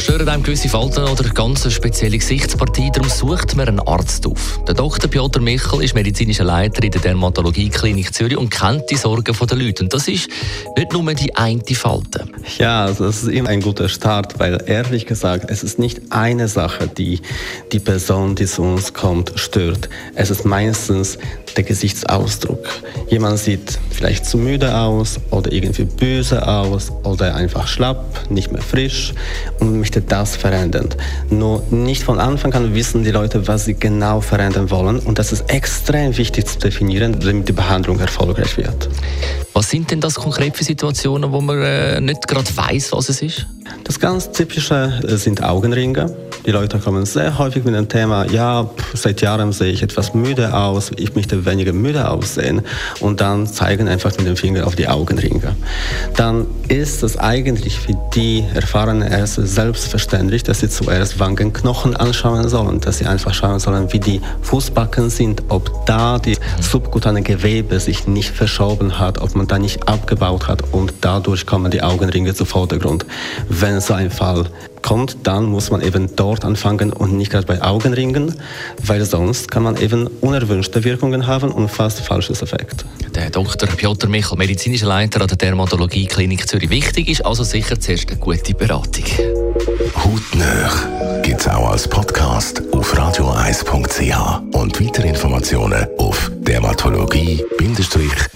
Stören einem gewisse Falten oder ganz spezielle Gesichtspartie, darum sucht man einen Arzt auf. Der Dr. Piotr Michel ist medizinischer Leiter in der Dermatologie-Klinik Zürich und kennt die Sorgen der Leute. Und das ist nicht nur die eine Falte. Ja, also das ist immer ein guter Start, weil ehrlich gesagt, es ist nicht eine Sache, die die Person, die zu uns kommt, stört. Es ist meistens der Gesichtsausdruck. Jemand sieht vielleicht zu müde aus oder irgendwie böse aus oder einfach schlapp, nicht mehr frisch und möchte das verändern. Nur nicht von Anfang an wissen die Leute, was sie genau verändern wollen und das ist extrem wichtig zu definieren, damit die Behandlung erfolgreich wird. Was sind denn das konkret für Situationen, wo man äh, nicht gerade weiß, was es ist? Das ganz typische äh, sind Augenringe. Die Leute kommen sehr häufig mit dem Thema, ja, seit Jahren sehe ich etwas müde aus, ich möchte weniger müde aussehen und dann zeigen einfach mit dem Finger auf die Augenringe. Dann ist es eigentlich für die erfahrenen Ärzte selbstverständlich, dass sie zuerst Wangenknochen anschauen sollen, dass sie einfach schauen sollen, wie die Fußbacken sind, ob da die subkutane Gewebe sich nicht verschoben hat, ob man dann nicht abgebaut hat und dadurch kommen die Augenringe zu Vordergrund. Wenn so ein Fall kommt, dann muss man eben dort anfangen und nicht gerade bei Augenringen, weil sonst kann man eben unerwünschte Wirkungen haben und fast falsches Effekt. Der Dr. Piotr Michel, medizinischer Leiter an der Dermatologie Klinik Zürich. Wichtig ist also sicher zuerst eine gute Beratung. Hautnöch gibt es auch als Podcast auf radioeis.ch und weitere Informationen auf dermatologie-klinik.ch.